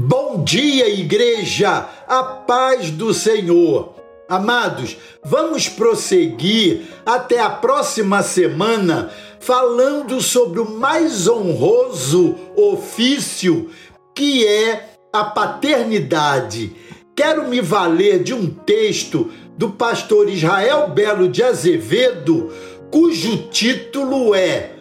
Bom dia, igreja! A paz do Senhor! Amados, vamos prosseguir até a próxima semana falando sobre o mais honroso ofício que é a paternidade. Quero me valer de um texto do pastor Israel Belo de Azevedo, cujo título é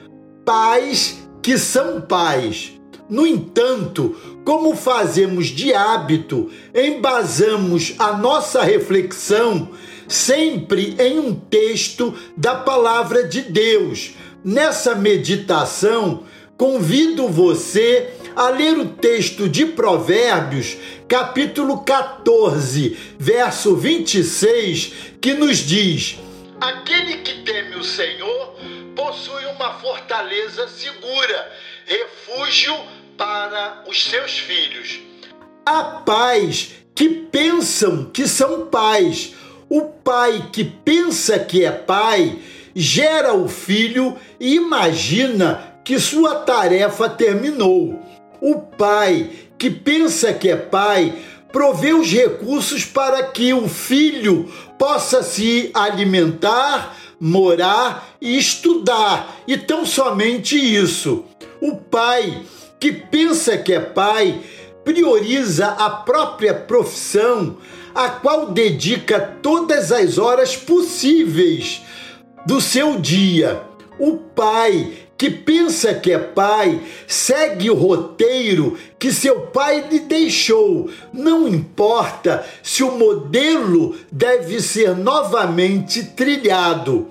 Pais que são pais. No entanto, como fazemos de hábito, embasamos a nossa reflexão sempre em um texto da palavra de Deus. Nessa meditação, convido você a ler o texto de Provérbios, capítulo 14, verso 26, que nos diz: Aquele que teme o Senhor possui uma fortaleza segura, refúgio para os seus filhos. Há pais que pensam que são pais. O pai que pensa que é pai gera o filho e imagina que sua tarefa terminou. O pai que pensa que é pai provê os recursos para que o filho possa se alimentar, morar e estudar, e tão somente isso. O pai que pensa que é pai prioriza a própria profissão, a qual dedica todas as horas possíveis do seu dia. O pai que pensa que é pai segue o roteiro que seu pai lhe deixou. Não importa se o modelo deve ser novamente trilhado.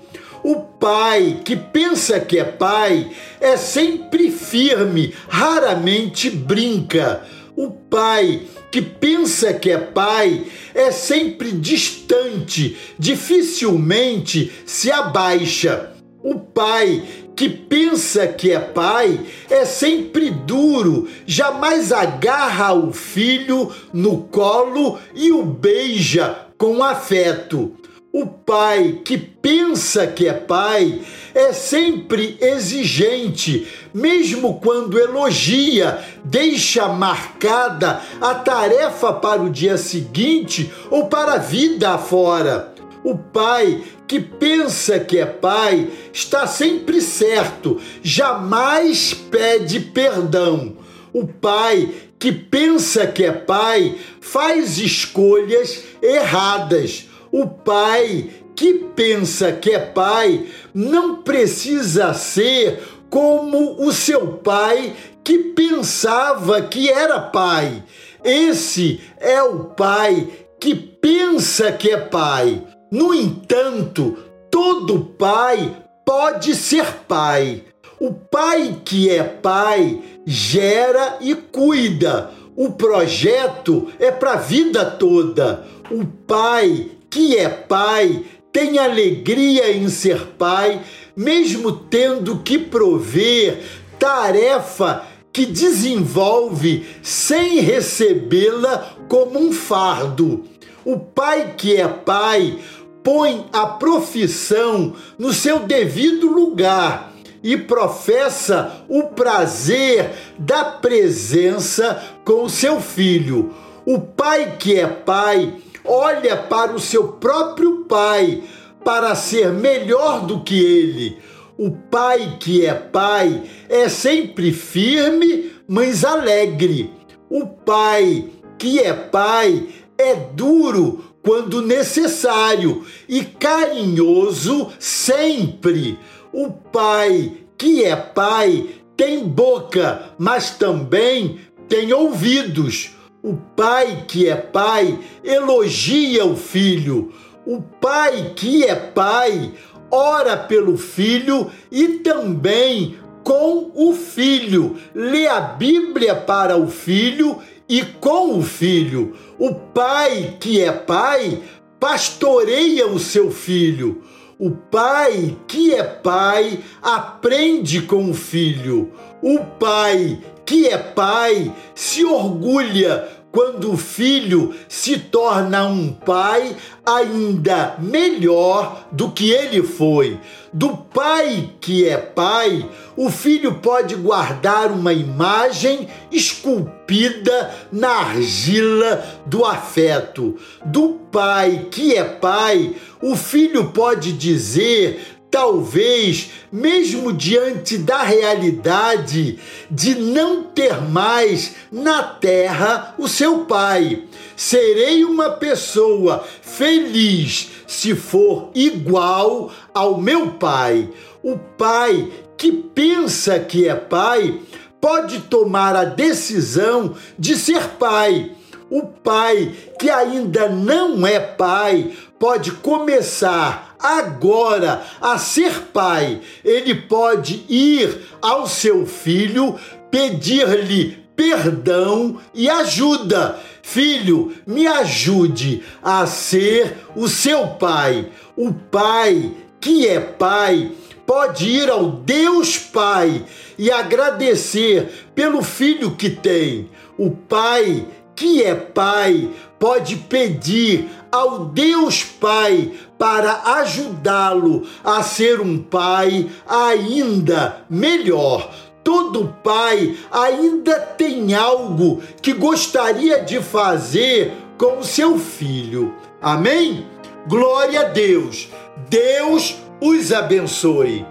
O pai que pensa que é pai é sempre firme, raramente brinca. O pai que pensa que é pai é sempre distante, dificilmente se abaixa. O pai que pensa que é pai é sempre duro, jamais agarra o filho no colo e o beija com afeto. O pai que pensa que é pai é sempre exigente, mesmo quando elogia, deixa marcada a tarefa para o dia seguinte ou para a vida afora. O pai que pensa que é pai está sempre certo, jamais pede perdão. O pai que pensa que é pai faz escolhas erradas o pai que pensa que é pai não precisa ser como o seu pai que pensava que era pai. Esse é o pai que pensa que é pai. No entanto, todo pai pode ser pai. O pai que é pai gera e cuida. O projeto é para a vida toda. O pai que é pai tem alegria em ser pai, mesmo tendo que prover tarefa que desenvolve sem recebê-la como um fardo. O pai que é pai põe a profissão no seu devido lugar e professa o prazer da presença com o seu filho. O pai que é pai olha para o seu próprio pai para ser melhor do que ele. O pai que é pai é sempre firme, mas alegre. O pai que é pai é duro quando necessário e carinhoso sempre. O pai que é pai tem boca, mas também tem ouvidos. O pai que é pai elogia o filho. O pai que é pai ora pelo filho e também com o filho. Lê a Bíblia para o filho e com o filho. O pai que é pai pastoreia o seu filho. O pai que é pai aprende com o filho. O pai que é pai se orgulha quando o filho se torna um pai ainda melhor do que ele foi. Do pai que é pai, o filho pode guardar uma imagem esculpida na argila do afeto. Do pai que é pai, o filho pode dizer talvez, mesmo diante da realidade de não ter mais na terra o seu pai. Serei uma pessoa feliz se for igual ao meu pai. O pai que pensa que é pai pode tomar a decisão de ser pai. O pai que ainda não é pai pode começar agora a ser pai, ele pode ir ao seu filho, pedir-lhe perdão e ajuda. Filho, me ajude a ser o seu pai. O pai que é pai pode ir ao Deus Pai e agradecer pelo filho que tem. O pai que é pai pode pedir ao Deus Pai para ajudá-lo a ser um pai ainda melhor. Todo pai ainda tem algo que gostaria de fazer com o seu filho. Amém? Glória a Deus. Deus os abençoe.